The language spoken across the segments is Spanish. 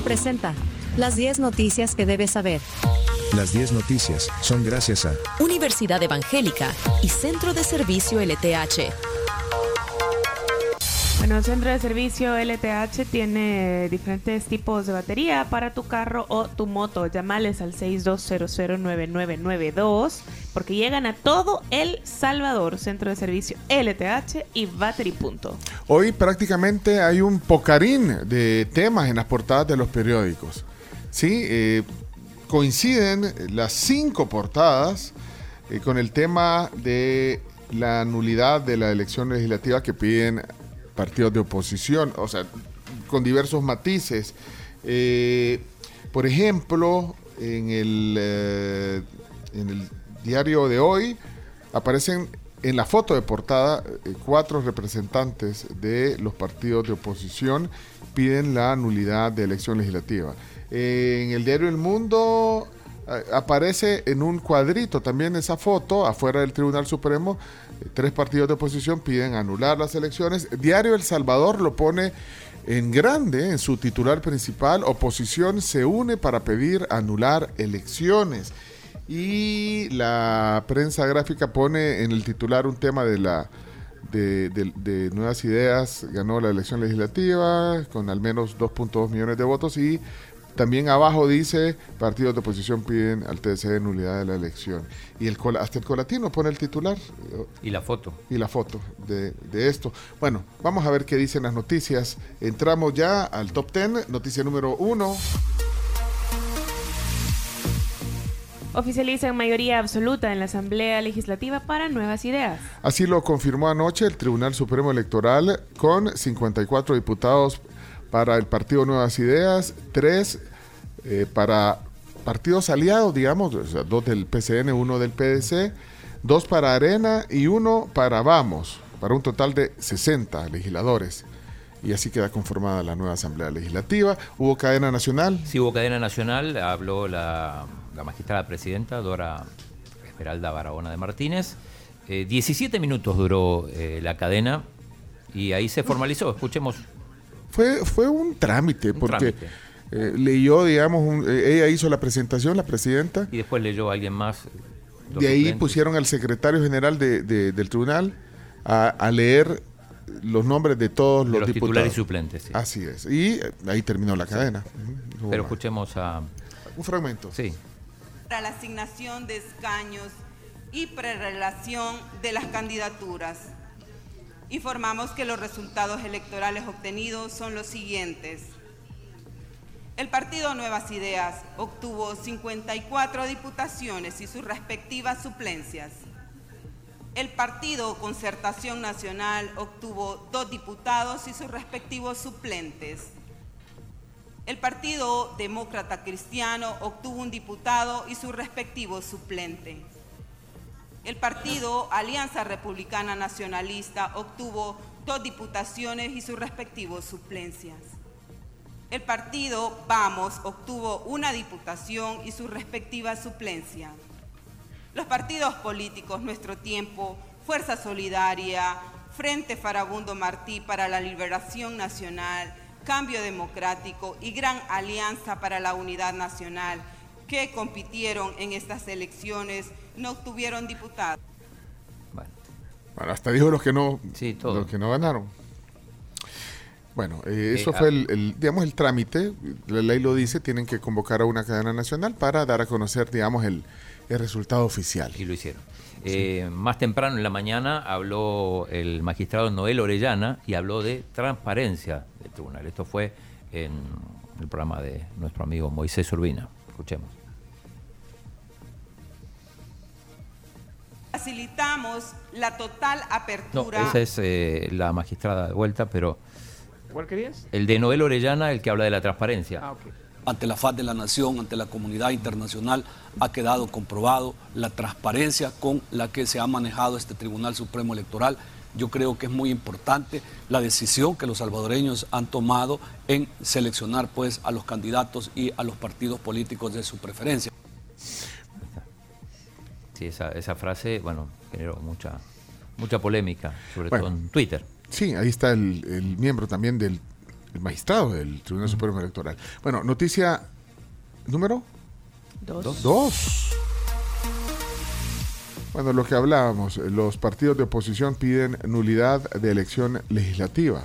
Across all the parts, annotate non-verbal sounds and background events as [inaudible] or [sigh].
Presenta las 10 noticias que debes saber. Las 10 noticias son gracias a Universidad Evangélica y Centro de Servicio LTH. Bueno, el Centro de Servicio LTH tiene diferentes tipos de batería para tu carro o tu moto. Llámales al 62009992 porque llegan a todo El Salvador, Centro de Servicio LTH y Battery Punto. Hoy prácticamente hay un pocarín de temas en las portadas de los periódicos. Sí, eh, coinciden las cinco portadas eh, con el tema de la nulidad de la elección legislativa que piden partidos de oposición, o sea, con diversos matices. Eh, por ejemplo, en el, eh, en el diario de hoy aparecen en la foto de portada eh, cuatro representantes de los partidos de oposición piden la nulidad de elección legislativa. en el diario El Mundo aparece en un cuadrito también esa foto afuera del Tribunal Supremo Tres partidos de oposición piden anular las elecciones. Diario El Salvador lo pone en grande en su titular principal. Oposición se une para pedir anular elecciones. Y la prensa gráfica pone en el titular un tema de la de, de nuevas ideas. Ganó la elección legislativa con al menos 2.2 millones de votos y también abajo dice, partidos de oposición piden al TSE nulidad de la elección. Y el hasta el colatino pone el titular. Y la foto. Y la foto de, esto. Bueno, vamos a ver qué dicen las noticias. Entramos ya al top 10, noticia número 1. Oficializa en mayoría absoluta en la Asamblea Legislativa para nuevas ideas. Así lo confirmó anoche el Tribunal Supremo Electoral con 54 diputados para el Partido Nuevas Ideas, tres eh, para partidos aliados, digamos, dos del PCN, uno del PDC, dos para Arena y uno para Vamos, para un total de 60 legisladores. Y así queda conformada la nueva Asamblea Legislativa. ¿Hubo cadena nacional? Sí, hubo cadena nacional. Habló la, magistrada presidenta, Dora Esmeralda Barahona de Martínez. 17 eh, minutos duró eh, la cadena y ahí se formalizó. Escuchemos fue, fue un trámite, porque eh, leyó, digamos, eh, ella hizo la presentación, la presidenta. Y después leyó a alguien más. De ahí pusieron al secretario general de, del tribunal a, leer los nombres de todos los, los titulares y suplentes. Así es. Y eh, ahí terminó la cadena. Pero escuchemos a... Un fragmento. Sí. Para la asignación de escaños y prerelación de las candidaturas informamos que los resultados electorales obtenidos son los siguientes. El partido Nuevas Ideas obtuvo 54 diputaciones y sus respectivas suplencias. El partido Concertación Nacional obtuvo dos diputados y sus respectivos suplentes. El partido Demócrata Cristiano obtuvo un diputado y su respectivo suplente. El partido Alianza Republicana Nacionalista obtuvo dos diputaciones y sus respectivos suplencias. El partido Vamos obtuvo una diputación y su respectiva suplencia. Los partidos políticos Nuestro Tiempo, Fuerza Solidaria, Frente Farabundo Martí para la Liberación Nacional, Cambio Democrático y Gran Alianza para la Unidad Nacional, que compitieron en estas elecciones, no obtuvieron diputados. Bueno. hasta dijo los que no, los que no ganaron. Bueno, eh, eso fue el, digamos, el trámite. La ley lo dice, tienen que convocar a una cadena nacional para dar a conocer, digamos, el, resultado oficial. Y lo hicieron. Eh, más temprano en la mañana habló el magistrado Noel Orellana y habló de transparencia del tribunal. Esto fue en el programa de nuestro amigo Moisés Urbina. Escuchemos. facilitamos la total apertura. No, esa es eh, la magistrada de vuelta, pero. ¿Cuál querías? El de Noel Orellana, el que habla de la transparencia. Ah, ante la faz de la nación, ante la comunidad internacional, ha quedado comprobado la transparencia con la que se ha manejado este Tribunal Supremo Electoral. Yo creo que es muy importante la decisión que los salvadoreños han tomado en seleccionar pues a los candidatos y a los partidos políticos de su preferencia. Sí, esa, frase, bueno, generó mucha, mucha polémica, sobre todo en Twitter. Sí, ahí está el, miembro también del el magistrado del Tribunal Supremo Electoral. Bueno, noticia número Dos. dos. Bueno, lo que hablábamos, los partidos de oposición piden nulidad de elección legislativa.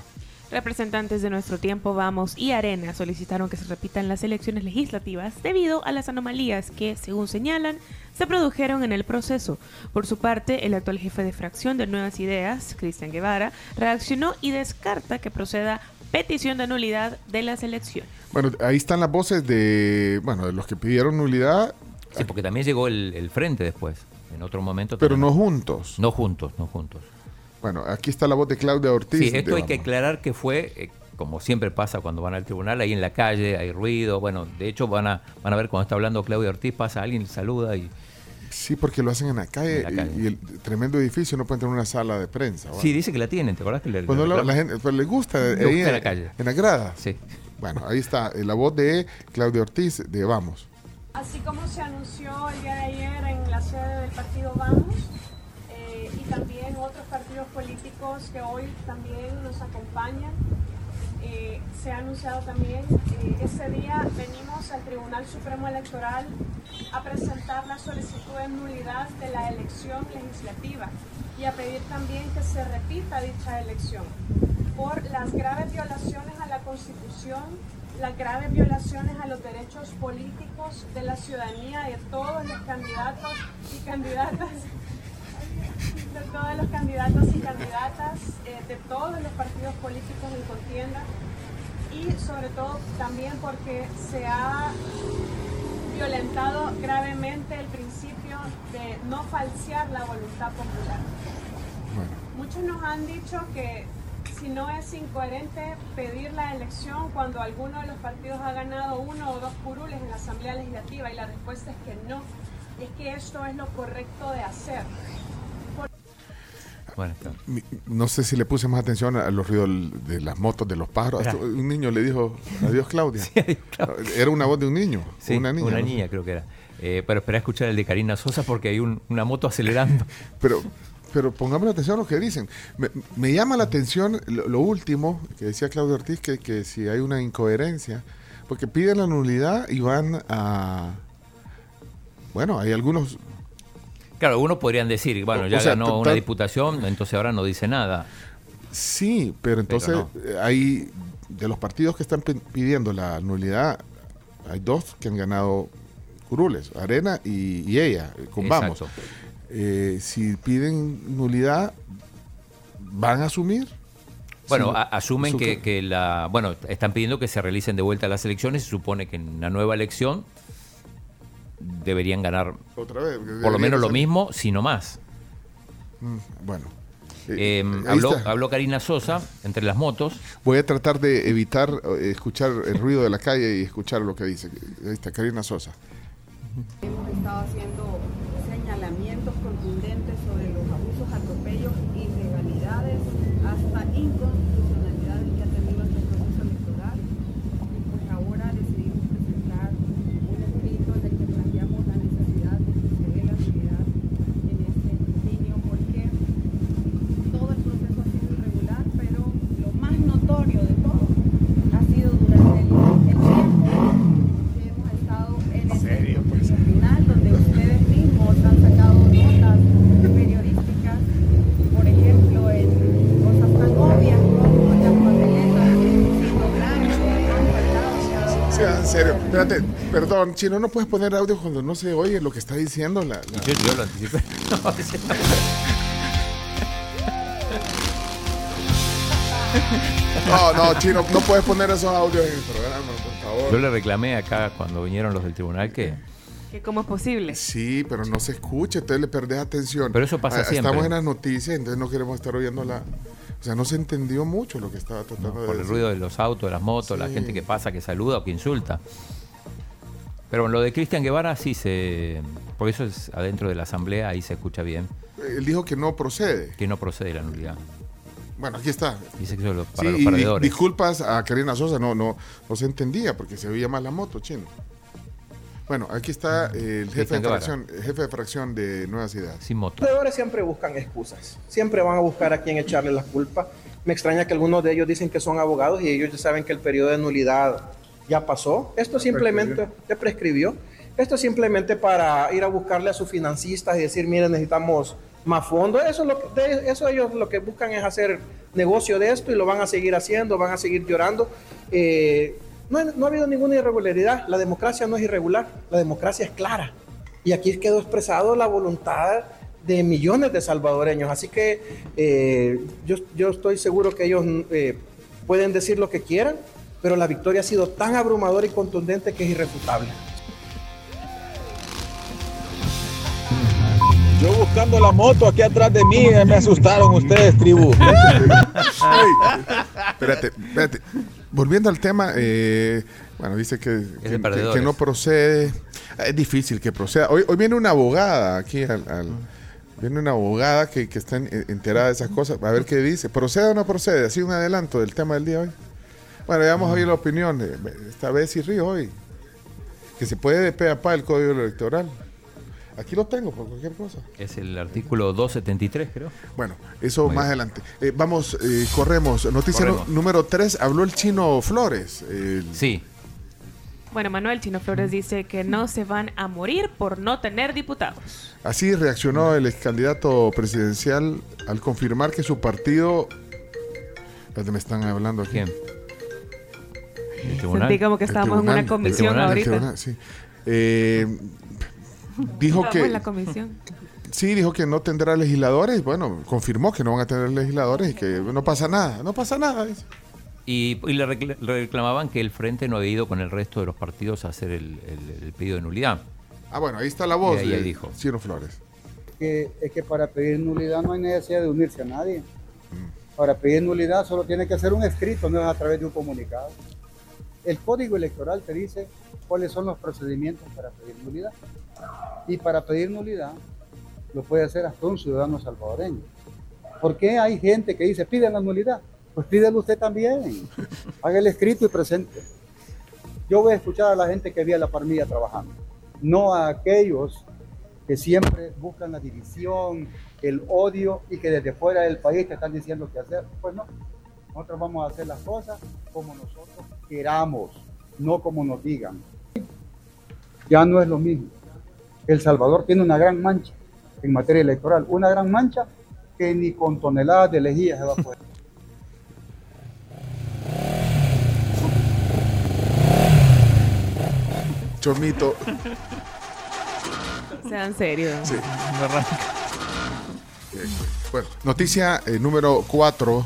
Representantes de nuestro tiempo, Vamos y Arena solicitaron que se repitan las elecciones legislativas debido a las anomalías que, según señalan, se produjeron en el proceso. Por su parte, el actual jefe de fracción de Nuevas Ideas, Cristian Guevara, reaccionó y descarta que proceda petición de nulidad de las elecciones. Bueno, ahí están las voces de, bueno, de los que pidieron nulidad, Sí, porque también llegó el, el frente después, en otro momento. pero también. no juntos. No juntos, no juntos. Bueno, aquí está la voz de Claudia Ortiz. Sí, esto hay que aclarar que fue, eh, como siempre pasa cuando van al tribunal, ahí en la calle hay ruido. Bueno, de hecho van a, van a ver cuando está hablando Claudia Ortiz, pasa alguien, saluda y... Sí, porque lo hacen en la calle, En la calle. Y, y el tremendo edificio no puede tener una sala de prensa. Sí, dice que la tienen, ¿te acordás que le, Pues no le la, reclaman? la gente pues les gusta, Le gusta en, la calle. en la grada. Sí. Bueno, ahí está eh, la voz de Claudia Ortiz de Vamos. Así como se anunció el día de ayer en la sede del partido Vamos y también otros partidos políticos que hoy también nos acompañan, eh, se ha anunciado también, eh, ese día venimos al Tribunal Supremo Electoral a presentar la solicitud de nulidad de la elección legislativa y a pedir también que se repita dicha elección por las graves violaciones a la Constitución, las graves violaciones a los derechos políticos de la ciudadanía de todos los candidatos y candidatas, de todos los candidatos y candidatas, eh, de todos los partidos políticos en contienda y sobre todo también porque se ha violentado gravemente el principio de no falsear la voluntad popular. Bueno, Muchos nos han dicho que si no es incoherente pedir la elección cuando alguno de los partidos ha ganado uno o dos curules en la Asamblea Legislativa y la respuesta es que no, es que esto es lo correcto de hacer. No sé si le puse más atención a los ruidos de las motos de los pájaros. Un niño le dijo adiós Claudia. [laughs] Sí, adiós, Claudia. Era una voz de un niño. Sí, una niña. no sé. creo que era. Eh, pero espera a escuchar el de Karina Sosa porque hay un- una moto acelerando. [laughs] Pero, pero pongamos atención a lo que dicen. Me, me llama la atención lo, lo último que decía Claudio Ortiz, que, que si hay una incoherencia, porque piden la nulidad y van a... Bueno, hay algunos... Claro, algunos podrían decir, bueno, ya o sea, ganó una diputación, entonces ahora no dice nada. Sí, pero entonces no. eh, hay... De los partidos que están pi- pidiendo la nulidad, hay dos que han ganado curules, Arena y, y ella, eh, con Vamos. Eh, si piden nulidad, ¿van a asumir? Bueno, Sí, a- asumen su- que, que la. Bueno, están pidiendo que se realicen de vuelta las elecciones. Se supone que en una nueva elección deberían ganar Otra vez. por lo menos lo mismo sino más. Bueno. Eh, habló, habló Karina Sosa entre las motos. Voy a tratar de evitar eh, escuchar el ruido de la calle y escuchar lo que dice. Ahí está, Karina Sosa. Hemos estado haciendo señalamientos contundentes sobre los abusos, atropellos, irregalidades, hasta inconstitucionalidades que ha tenido este proceso electoral. Y pues ahora decidimos presentar un escrito en el que planteamos la necesidad de que se dé la nulidad en este escrutinio porque todo el proceso ha sido irregular, pero lo más notorio de todo ha sido durante el, el tiempo que hemos estado en este tribunal, donde ustedes mismos han sacado notas periodísticas, por ejemplo, en cosas tan obvias como las papeletas siendo blancas, han faltado cada una Sí, en serio. Espérate, perdón, Chino, no puedes poner audio cuando no se oye lo que está diciendo la... la- Yo, yo lo anticipé. [laughs] No, sí. No, no, Chino, no puedes poner esos audios en el programa, por favor. Yo le reclamé acá cuando vinieron los del tribunal que. ¿Que ¿Cómo es posible? Sí, pero no se escucha, entonces le perdés atención. Pero eso pasa Ah, siempre. Estamos en las noticias, entonces no queremos estar oyendo la... O sea, no se entendió mucho lo que estaba tratando de por el ruido de los autos, de las motos, la gente que pasa, que saluda o que insulta. Pero lo de Cristian Guevara sí se. Por eso es adentro de la asamblea, ahí se escucha bien, Él dijo que no procede. que no procede la nulidad. Bueno, aquí está. Dice que para Sí, los di- perdedores. disculpas a Karina Sosa, no, no, no se entendía porque se oía más la moto, chino. Bueno, aquí está el jefe de, fracción, el jefe de fracción de Nuevas Ideas. Sin moto. Los perdedores siempre buscan excusas, siempre van a buscar a quien echarle la culpa Me extraña que algunos de ellos dicen que son abogados y ellos ya saben que el periodo de nulidad ya pasó. Esto simplemente ya prescribió. Esto es simplemente para ir a buscarle a sus financistas y decir, miren, necesitamos más fondos. Eso, es lo que, de eso ellos lo que buscan es hacer negocio de esto y lo van a seguir haciendo, van a seguir llorando. Eh, no, no ha habido ninguna irregularidad. La democracia no es irregular, la democracia es clara. Y aquí quedó expresado la voluntad de millones de salvadoreños. Así que eh, yo, yo, estoy seguro que ellos eh, pueden decir lo que quieran, pero la victoria ha sido tan abrumadora y contundente que es irrefutable. Yo buscando la moto aquí atrás de mí, eh, me asustaron ustedes, tribu. [laughs] espérate, [laughs] espérate. Volviendo al tema, eh, bueno, dice que, que, que, que, no procede. Es difícil que proceda. Hoy, hoy viene una abogada aquí al, al Viene una abogada que, que está enterada de esas cosas. A ver qué dice. ¿Procede o no procede? Así un adelanto del tema del día de hoy. Bueno, ya vamos a oír la opinión. De, esta vez sí río hoy. Que se puede de pe a pa el código electoral. Aquí lo tengo por cualquier cosa. Es el artículo 273, creo. Bueno, eso Muy más bien. adelante. Eh, vamos, eh, corremos. Noticia corremos. número 3. Habló el chino Flores. El... Sí. Bueno, Manuel Chino Flores dice que no se van a morir por no tener diputados. Así reaccionó el ex candidato presidencial al confirmar que su partido. ¿Dónde me están hablando aquí? ¿Quién? Sentí como que estábamos en una comisión ahorita. Tribunal, sí. eh, dijo que. en la comisión. Sí, dijo que no tendrá legisladores. Bueno, confirmó que no van a tener legisladores y que no pasa nada. No pasa nada. Y, y, le reclamaban que el Frente no había ido con el resto de los partidos a hacer el, el, el pedido de nulidad. Ah, bueno, ahí está la voz ahí de dijo. Ciro Flores. Que, es que para pedir nulidad no hay necesidad de unirse a nadie. Mm. Para pedir nulidad solo tiene que ser un escrito, no es a través de un comunicado. El código electoral te dice cuáles son los procedimientos para pedir nulidad. Y para pedir nulidad lo puede hacer hasta un ciudadano salvadoreño. ¿Por qué hay gente que dice piden la nulidad? Pues pídelo usted también. [laughs] Haga el escrito y presente. Yo voy a escuchar a la gente que vi a la parmilla trabajando, no a aquellos que siempre buscan la división, el odio y que desde fuera del país te están diciendo qué hacer. Pues no, nosotros vamos a hacer las cosas como nosotros queramos, no como nos digan. Ya no es lo mismo. El Salvador tiene una gran mancha en materia electoral, una gran mancha que ni con toneladas de lejía se va a poder. Chomito. Sean serios. Sí. Bueno, noticia eh, número 4.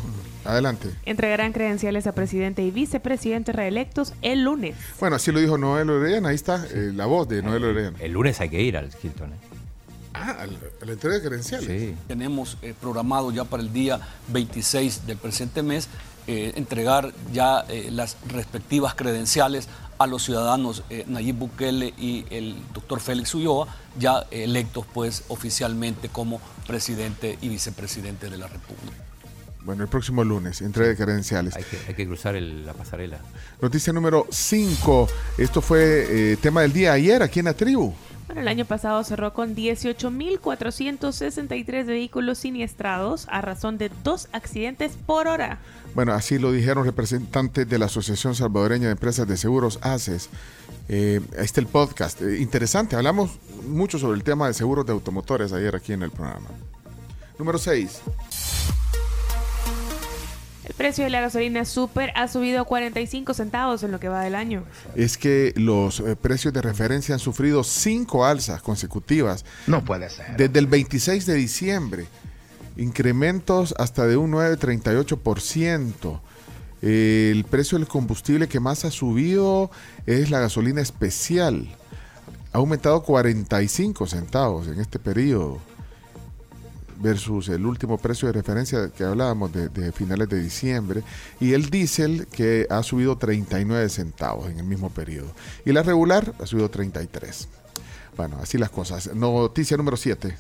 Adelante. Entregarán credenciales a presidente y vicepresidente reelectos el lunes. Bueno, así lo dijo Noel Orellana. Ahí está eh, la voz de Noel Orellana. El lunes hay que ir al Hilton. ¿eh? Ah, a la, a la entrega de credenciales. Sí. Tenemos eh, programado ya para el día 26 del presente mes eh, entregar ya eh, las respectivas credenciales a los ciudadanos eh, Nayib Bukele y el doctor Félix Ulloa, ya electos pues oficialmente como presidente y vicepresidente de la República. Bueno, el próximo lunes, entrega de credenciales. Hay que, hay que cruzar el, la pasarela. Noticia número 5. Esto fue eh, tema del día ayer aquí en la tribu. Bueno, el año pasado cerró con 18.463 vehículos siniestrados a razón de dos accidentes por hora. Bueno, así lo dijeron representantes de la Asociación Salvadoreña de Empresas de Seguros, ACES. Eh, ahí está el podcast. Eh, interesante, hablamos mucho sobre el tema de seguros de automotores ayer aquí en el programa. Número 6. El precio de la gasolina super ha subido 45 centavos en lo que va del año. Es que los eh, precios de referencia han sufrido cinco alzas consecutivas. No puede ser. Desde el 26 de diciembre. Incrementos hasta de un 9,38%. Eh, el precio del combustible que más ha subido es la gasolina especial. Ha aumentado 45 centavos en este periodo versus el último precio de referencia que hablábamos de, de, finales de diciembre, y el diésel que ha subido 39 centavos en el mismo periodo. Y la regular ha subido 33. Bueno, así las cosas. Noticia número 7.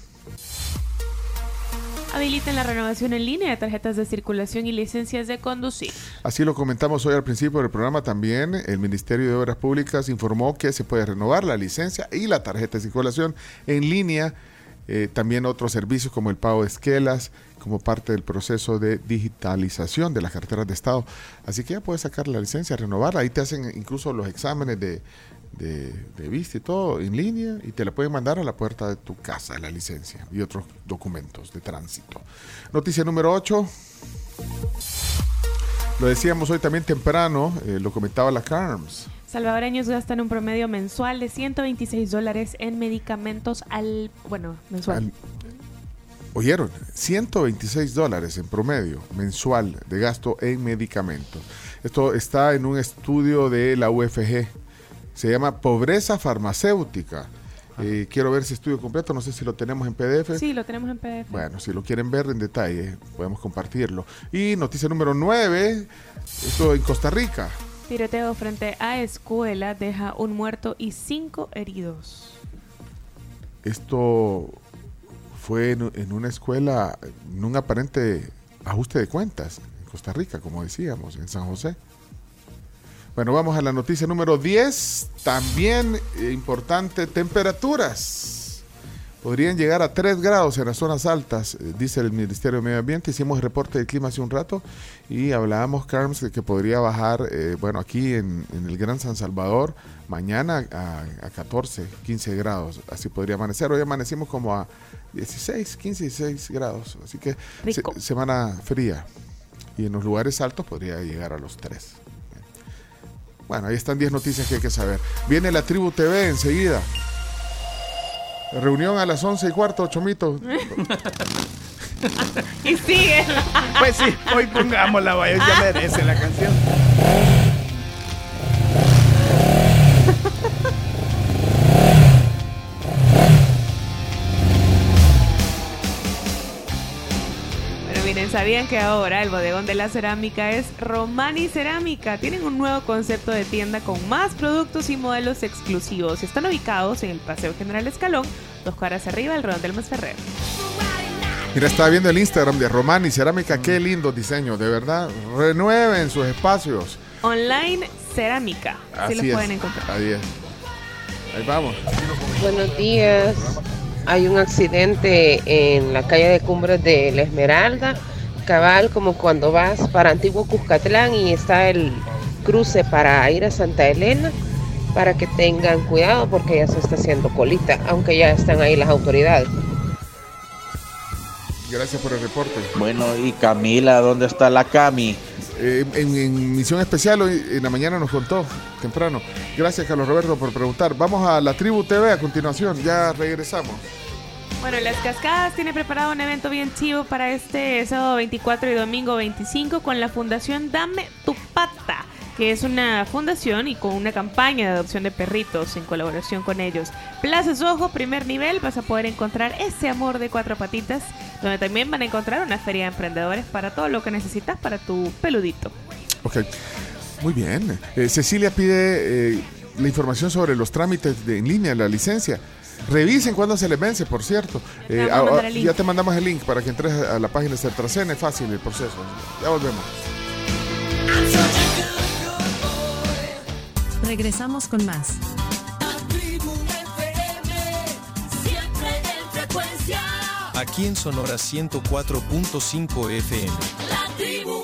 Habilitan la renovación en línea de tarjetas de circulación y licencias de conducir. Así lo comentamos hoy al principio del programa también. El Ministerio de Obras Públicas informó que se puede renovar la licencia y la tarjeta de circulación en línea Eh, también otros servicios como el pago de esquelas, como parte del proceso de digitalización de las carteras de Estado. Así que ya puedes sacar la licencia, renovarla. Ahí te hacen incluso los exámenes de, de, vista y todo en línea y te la pueden mandar a la puerta de tu casa, la licencia y otros documentos de tránsito. Noticia número 8. Lo decíamos hoy también temprano, eh, lo comentaba la CARMS. Salvadoreños gastan un promedio mensual de 126 dólares en medicamentos al... Bueno, mensual. Al- Oyeron, 126 dólares en promedio mensual de gasto en medicamentos. Esto está en un estudio de la UFG. Se llama Pobreza Farmacéutica. Eh, quiero ver ese estudio completo, no sé si lo tenemos en PDF. Sí, lo tenemos en PDF. Bueno, si lo quieren ver en detalle, podemos compartirlo. Y noticia número 9, esto en Costa Rica. Tiroteo frente a escuela deja un muerto y cinco heridos. Esto fue en, una escuela, en un aparente ajuste de cuentas en Costa Rica, como decíamos, en San José. Bueno, vamos a la noticia número 10. También eh, importante, temperaturas. Podrían llegar a 3 grados en las zonas altas, eh, dice el Ministerio de Medio Ambiente. Hicimos el reporte del clima hace un rato y hablábamos, Carms, de que podría bajar, eh, bueno, aquí en, en el Gran San Salvador, mañana a, a 14, 15 grados. Así podría amanecer. Hoy amanecimos como a 16, 15, 16 grados. Así que se- semana fría. Y en los lugares altos podría llegar a los 3. Bueno, ahí están 10 noticias que hay que saber. Viene la Tribu TV enseguida. Reunión a las 11 y cuarto, Chomito. [laughs] y sigue. Pues sí, hoy pongámosla, vaya, ya merece la canción. ¿Sabían que ahora el bodegón de la cerámica es Romani Cerámica? Tienen un nuevo concepto de tienda con más productos y modelos exclusivos. Están ubicados en el Paseo General Escalón, dos cuadras arriba del Redondel Masferrer. Mira, estaba viendo el Instagram de Romani Cerámica. Qué lindo diseño, de verdad. Renueven sus espacios. Online Cerámica. Así, los es. pueden encontrar. Ahí es. Ahí vamos. Buenos días. Hay un accidente en la calle de Cumbres de La Esmeralda, cabal como cuando vas para Antiguo Cuscatlán y está el cruce para ir a Santa Elena, para que tengan cuidado porque ya se está haciendo colita, aunque ya están ahí las autoridades. Gracias por el reporte. Bueno, y Camila, ¿dónde está la Cami? Eh, en, en misión especial hoy en la mañana nos contó temprano. Gracias, Carlos Roberto, por preguntar. Vamos a la Tribu TV a continuación. Ya regresamos. Bueno, Las Cascadas tiene preparado un evento bien chivo para este sábado 24 y domingo 25 con la Fundación Dame tu Pata, que es una fundación y con una campaña de adopción de perritos en colaboración con ellos. Plaza Ojo, primer nivel, vas a poder encontrar ese amor de cuatro patitas, donde también van a encontrar una feria de emprendedores para todo lo que necesitas para tu peludito. Ok. Muy bien. Eh, Cecilia pide eh, la información sobre los trámites de, en línea, la licencia. Revisen cuándo se les vence, por cierto. te Eh, a ya te mandamos el link para que entres a la página de Certracen. Es fácil el proceso. Ya volvemos. Regresamos con más. Siempre en frecuencia. Aquí en Sonora 104.5 FM. La tribu.